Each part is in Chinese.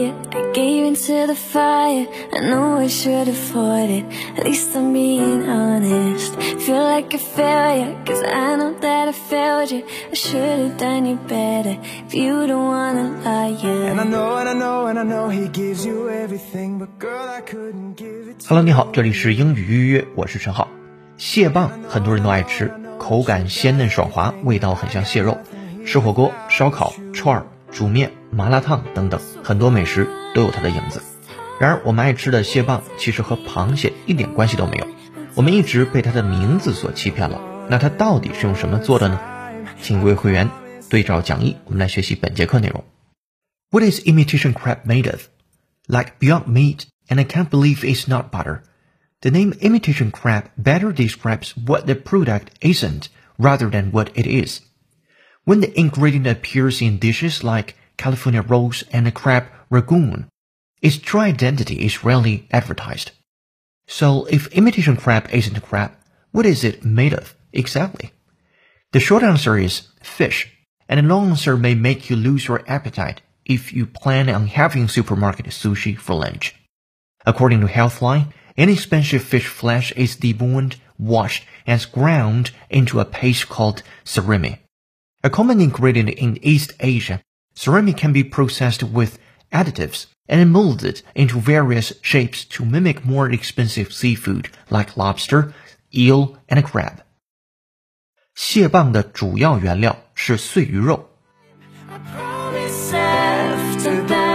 you. I gave into the fire. I know I should avoid it. At least I'm being honest. Feel like a failure, cause I know that I failed you. I should've done you better if you don't wanna lie, yeah. And I know, and I know, and I know he gives you everything, but girl, I couldn't give it to Hello，你好，这里是英语预约，我是陈浩。蟹棒很多人都爱吃，口感鲜嫩爽滑，味道很像蟹肉。吃火锅、烧烤、串儿、 煮面、麻辣烫等等，很多美食都有它的影子。然而，我们爱吃的蟹棒其实和螃蟹一点关系都没有。我们一直被它的名字所欺骗了。那它到底是用什么做的呢？请各位会员对照讲义，我们来学习本节课内容。What is imitation crab made of? Like Beyond Meat, and I can't believe it's not butter. The name imitation crab better describes what the product isn't rather than what it is. When the ingredient appears in dishes like California rolls and crab ragoon, its true identity is rarely advertised. So if imitation crab isn't crab, what is it made of exactly? The short answer is fish, and the long answer may make you lose your appetite if you plan on having supermarket sushi for lunch. According to Healthline, inexpensive fish flesh is deboned, washed, and ground into a paste called surimi. A common ingredient in East Asia, surimi can be processed with additives and molded into various shapes to mimic more expensive seafood like lobster, eel, and crab. 蟹棒的主要原料是碎鱼肉。 I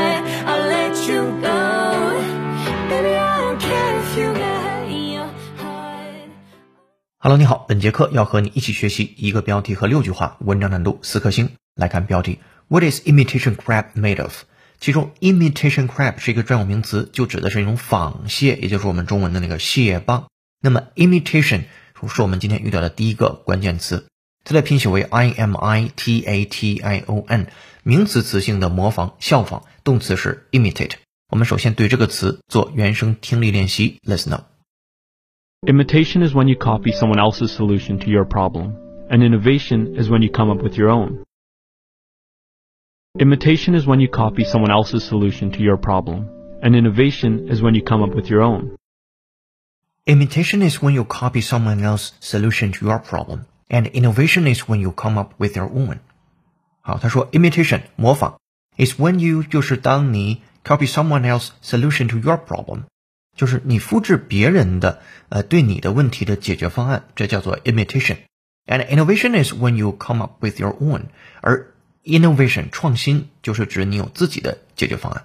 Hello，你好，本节课要和你一起学习一个标题和六句话，文章难度四颗星。来看标题，What is imitation crab made of？其中，imitation crab 是一个专有名词，就指的是一种仿蟹，也就是我们中文的那个蟹棒。那么，imitation 是我们今天遇到的第一个关键词，它的拼写为 i m i t a t i o n，名词词性的模仿、效仿，动词是 imitate。我们首先对这个词做原声听力练习，listen up。Imitation is when you copy someone else's solution to your problem, and innovation is when you come up with your own. Imitation is when you copy someone else's solution to your problem, and innovation is when you come up with your own. Imitation is when you copy someone else's solution to your problem, and innovation is when you come up with your own. 好，他说 imitation 模仿 is when you 就是当你 copy someone else's solution to your problem， 就是你复制别人的呃对你的问题的解决方案，这叫做 imitation。And innovation is when you come up with your own，而 innovation 创新就是指你有自己的解决方案。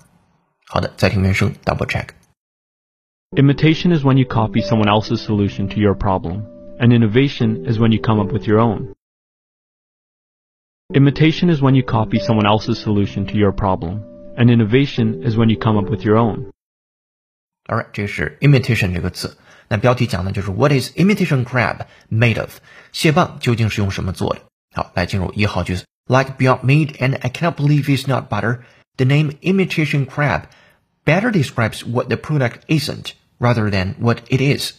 好的，再听原声 double check。 Imitation is when you copy someone else's solution to your problem, and innovation is when you come up with your own. Imitation is when you copy someone else's solution to your problem, and innovation is when you come up with your own. Alright，这是 imitation 这个词。那标题讲的就是 What is imitation crab made of？蟹棒究竟是用什么做的？好，来进入一号句子。Like Beyond Meat and I cannot believe it's not butter. The name imitation crab better describes what the product isn't rather than what it is.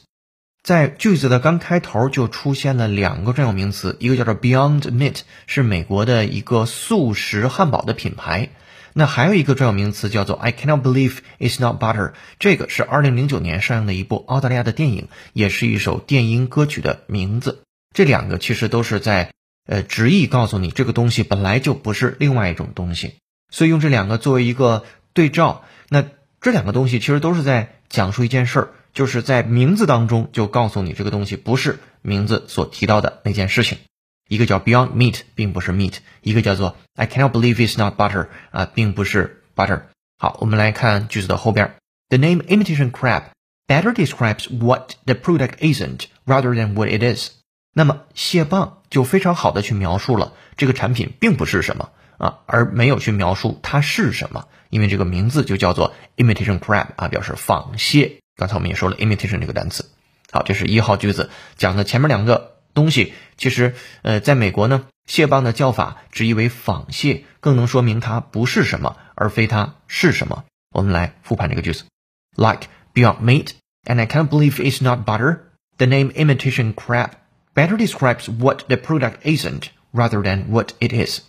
在句子的刚开头就出现了两个专有名词，一个叫做 Beyond Meat，是美国的一个素食汉堡的品牌。那还有一个专有名词叫做 I cannot believe it's not butter，这个是2009年上映的一部澳大利亚的电影，也是一首电音歌曲的名字。这两个其实都是在呃直译告诉你这个东西本来就不是另外一种东西，所以用这两个作为一个对照。那这两个东西其实都是在讲述一件事儿，就是在名字当中就告诉你这个东西不是名字所提到的那件事情。一个叫 Beyond Meat，并不是 meat；一个叫做 I cannot believe it's not butter，啊，并不是 butter。好，我们来看句子的后边。The name imitation crab better describes what the product isn't rather than what it is。那么蟹棒就非常好的去描述了这个产品并不是什么啊，而没有去描述它是什么，因为这个名字就叫做 imitation crab 啊，表示仿蟹。刚才我们也说了 imitation 这个单词。好，这是一号句子讲的前面两个东西，其实呃，在美国呢，蟹棒的叫法直译为仿蟹，更能说明它不是什么，而非它是什么。我们来复盘这个句子：Like Beyond Meat, and I can't believe it's not butter. The name imitation crab better describes what the product isn't rather than what it is.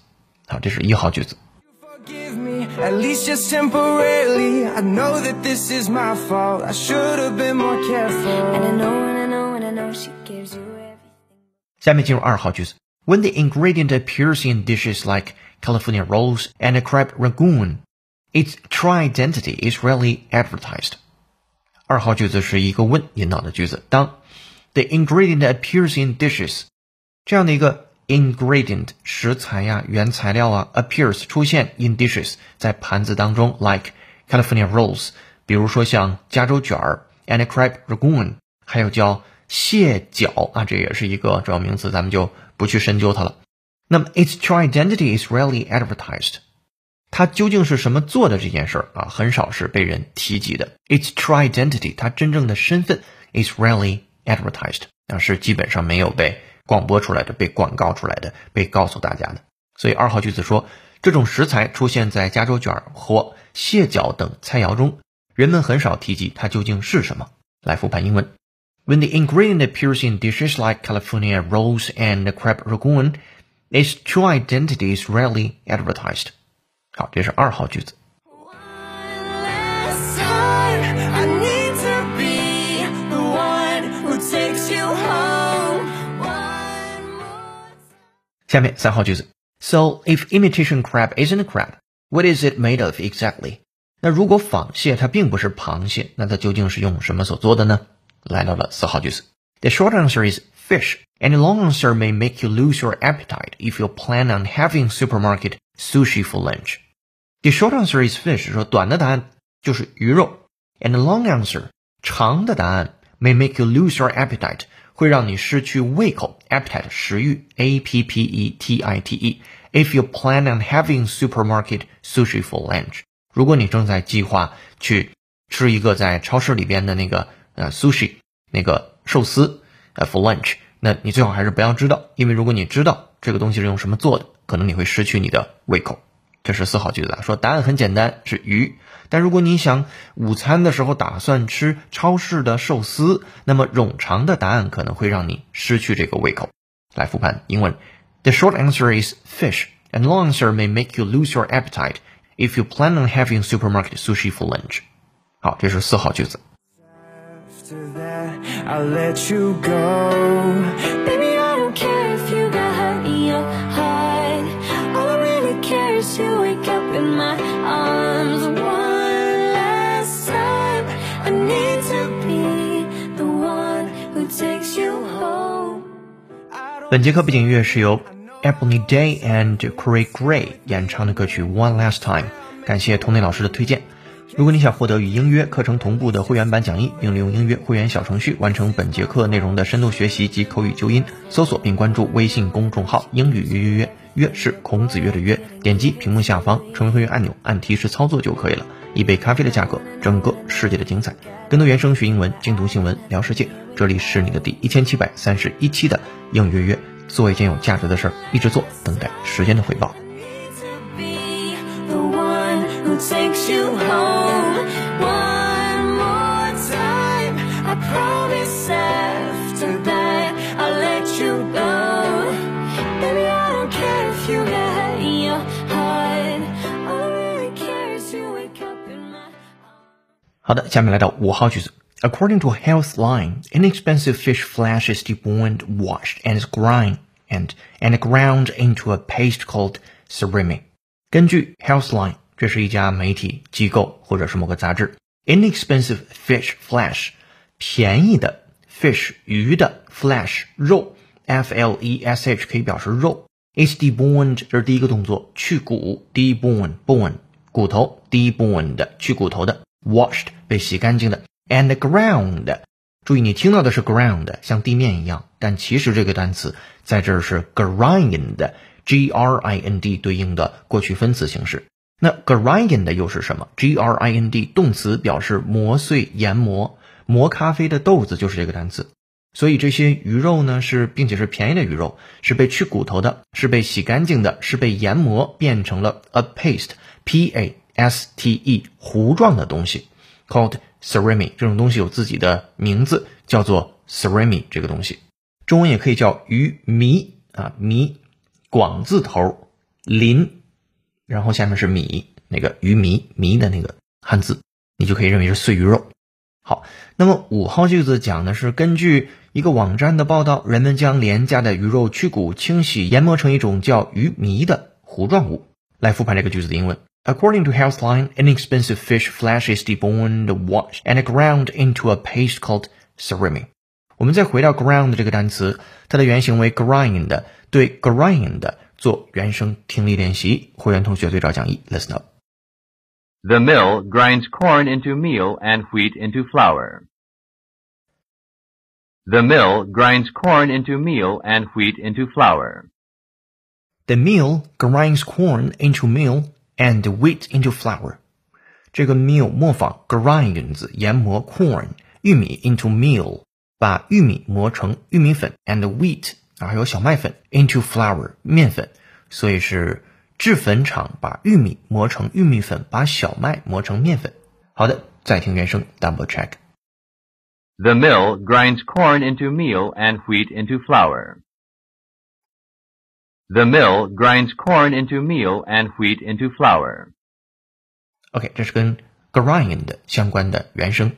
好，这是一号句子。Forgive me, at least just temporarily. I know that this is my fault. I should have been more careful. And I know, and I know, and I know she. 下面进入二号句子。When the ingredient appears in dishes like California rolls and a crab ragoon, its true identity is rarely advertised. 二号句子是一个问引导的句子。当 the ingredient appears in dishes 这样的一个 ingredient 食材呀、原材料啊 appears 出现 in dishes 在盘子当中，like California rolls，比如说像加州卷儿，and crab ragoon，还有叫 蟹脚啊，这也是一个主要名词，咱们就不去深究它了。那么，its true identity is rarely advertised。它究竟是什么做的这件事儿啊，很少是被人提及的。Its true identity，它真正的身份 is rarely advertised，啊，是基本上没有被广播出来的、被广告出来的、被告诉大家的。所以二号句子说，这种食材出现在加州卷或蟹脚等菜肴中，人们很少提及它究竟是什么。来复盘英文。When the ingredient appears in dishes like California rolls and crab ragoon, its true identity is rarely advertised. 好，这是二号句子。 Last time, I need to be the one who takes you home. One more 下面三号句子。So if imitation crab isn't a crab, what is it made of exactly? 那如果仿蟹它并不是螃蟹，那它究竟是用什么所做的呢？ 来到了四号句子。The short answer is fish, and the long answer may make you lose your appetite if you plan on having supermarket sushi for lunch. The short answer is fish，说短的答案就是鱼肉，and the long answer 长的答案 may make you lose your appetite，会让你失去胃口，appetite 食欲，a p p e t i t e。If you plan on having supermarket sushi for lunch，如果你正在计划去吃一个在超市里边的那个 呃 sushi 那个寿司呃 for lunch，那你最好还是不要知道，因为如果你知道这个东西是用什么做的，可能你会失去你的胃口。这是四号句子啊，说答案很简单，是鱼。但如果你想午餐的时候打算吃超市的寿司，那么冗长的答案可能会让你失去这个胃口。来复盘英文，The short answer is fish, and long answer may make you lose your appetite if you plan on having supermarket sushi for lunch。好，这是四号句子。After that, I'll let you go. Baby, I don't care if you got hurt in your heart. All I really care is you wake up in my arms one last time. I need to be the one who takes you home. 本节课背景音乐是由 Ebony Day and Corey Gray 演唱的歌曲《One Last Time》，感谢童内老师的推荐。 如果你想获得与音乐课程同步的会员版讲义，并利用音乐会员小程序完成本节课内容的深度学习及口语纠音，搜索并关注微信公众号“英语约约约”，约是孔子约的约，点击屏幕下方成为会员按钮，按提示操作就可以了。一杯咖啡的价格，整个世界的精彩。更多原声学英文，精读新闻，聊世界。这里是你的第一千七百三十一期的英语约约，做一件有价值的事儿，一直做，等待时间的回报。you home one more time. I promise after that I'll let you go. Baby, I don't care if you get hurt in your heart. All I really care is you wake up in my 好的，下面来到五号句子。According to Healthline, inexpensive fish flesh is deboned, washed, and is ground and and ground into a paste called surimi. 根据 Healthline， 这是一家媒体机构或者是某个杂志。Inexpensive fish flesh，便宜的 fish 鱼的 flesh 肉，f l e s h 可以表示肉。It's deboned 这是第一个动作，去骨 deboned bone 骨头 deboned 去骨头的，washed 被洗干净的，and ground。注意，你听到的是 ground，像地面一样，但其实这个单词在这儿是 grind，g r i n d 对应的过去分词形式。那 grind 又是什么？g r i n d 动词表示磨碎、研磨，磨咖啡的豆子就是这个单词。所以这些鱼肉呢是，并且是便宜的鱼肉，是被去骨头的，是被洗干净的，是被研磨变成了 a paste，p a s t e 糊状的东西，called surimi。这种东西有自己的名字，叫做 surimi 这个东西，中文也可以叫鱼糜啊糜，广字头淋，然后下面是米，那个鱼糜糜的那个汉字，你就可以认为是碎鱼肉。好，那么五号句子讲的是根据一个网站的报道，人们将廉价的鱼肉去骨、清洗、研磨成一种叫鱼糜的糊状物。来复盘这个句子的英文。According to Healthline, inexpensive fish flesh is deboned, washed, and ground into a paste called surimi. 我们再回到 ground 这个单词，它的原型为 grind，对 grind 做原声听力练习。会员同学对照讲义，listen up。 The mill grinds corn into meal and wheat into flour. The mill grinds corn into meal and wheat into flour. The mill grinds corn into meal and wheat into flour. 这个 mill 模仿 grind 研磨 corn 玉米 into meal，把玉米磨成玉米粉 and wheat 啊还有小麦粉 into flour 面粉，所以是制粉厂把玉米磨成玉米粉，把小麦磨成面粉。好的，再听原声 double check。 The mill grinds corn into meal and wheat into flour. The mill grinds corn into meal and wheat into flour. OK，这是跟 grind 相关的原声。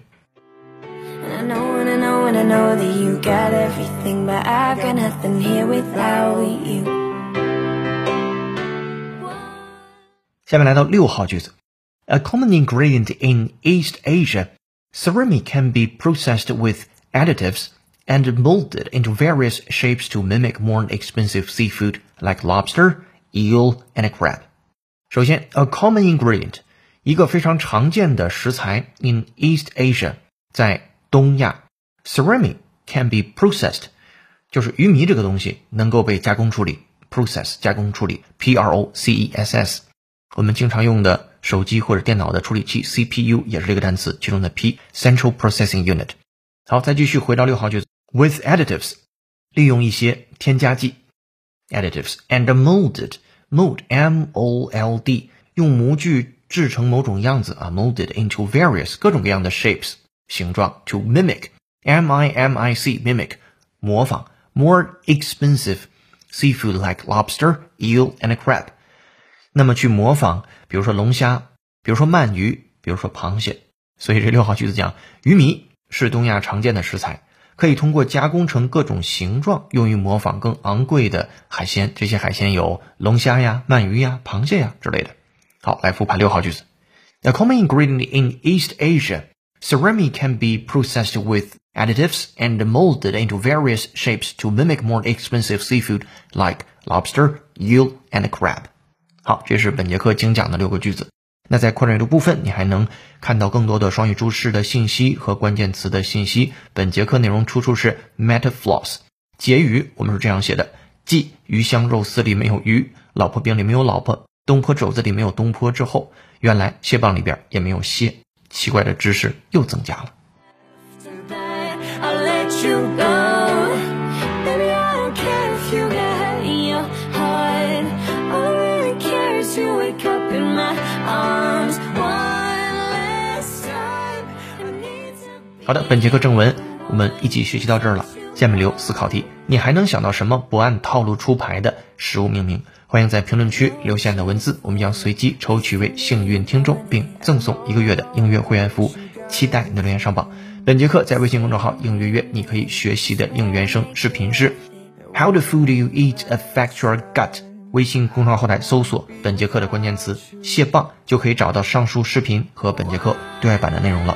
And I know and I know and I know that you got everything, but I've got nothing here without you. 下面来到六号句子，A common ingredient in East Asia, surimi can be processed with additives and molded into various shapes to mimic more expensive seafood like lobster, eel, and crab. 首先，a common ingredient，一个非常常见的食材 in East Asia，在东亚 ，surimi can be processed，就是鱼糜这个东西能够被加工处理，process 加工处理，p r o c e s s。我们经常用的手机或者电脑的处理器 CPU 也是这个单词，其中的 P Central Processing Unit。好，再继续回到六号句子，with additives，利用一些添加剂，additives and molded mold m o l d 用模具制成某种样子啊，molded into various 各种各样的 shapes 形状 to mimic m i m i c mimic 模仿 more expensive seafood like lobster, eel and crab。那么去模仿，比如说龙虾，比如说鳗鱼，比如说螃蟹。所以这六号句子讲，鱼糜是东亚常见的食材，可以通过加工成各种形状，用于模仿更昂贵的海鲜。这些海鲜有龙虾呀、鳗鱼呀、螃蟹呀之类的。好，来复盘六号句子。The common ingredient in East Asia, surimi can be processed with additives and molded into various shapes to mimic more expensive seafood like lobster, eel, and crab. 好，这是本节课精讲的六个句子。那在扩展阅读部分，你还能看到更多的双语注释的信息和关键词的信息。本节课内容出处是 Metafloss。结语我们是这样写的：继鱼香肉丝里没有鱼，老婆饼里没有老婆，东坡肘子里没有东坡之后，原来蟹棒里边也没有蟹。奇怪的知识又增加了。好的，本节课正文我们一起学习到这儿了。下面留思考题，你还能想到什么不按套路出牌的食物命名？欢迎在评论区留下你的文字，我们将随机抽取一位幸运听众，并赠送一个月的应约会员服务。期待你的留言上榜。本节课在微信公众号“应约约”，你可以学习的应原声视频是 How the food you eat affect your gut。微信公众号后台搜索本节课的关键词“蟹棒”，就可以找到上述视频和本节课对外版的内容了。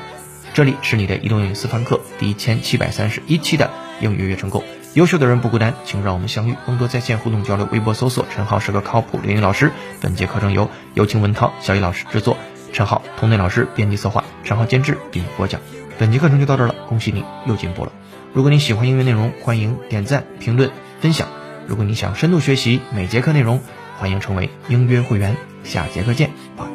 这里是你的移动英语私房课第一千七百三十一期的应约约成功。优秀的人不孤单，请让我们相遇，更多在线互动交流。微博搜索“陈浩是个靠谱的英语老师”。本节课程由有请文涛、小雨老师制作，陈浩、童内老师编辑策划，陈浩监制并播讲。本节课程就到这儿了，恭喜你又进步了。如果你喜欢英语内容，欢迎点赞、评论、分享。如果你想深度学习每节课内容，欢迎成为英约会员。下节课见，拜。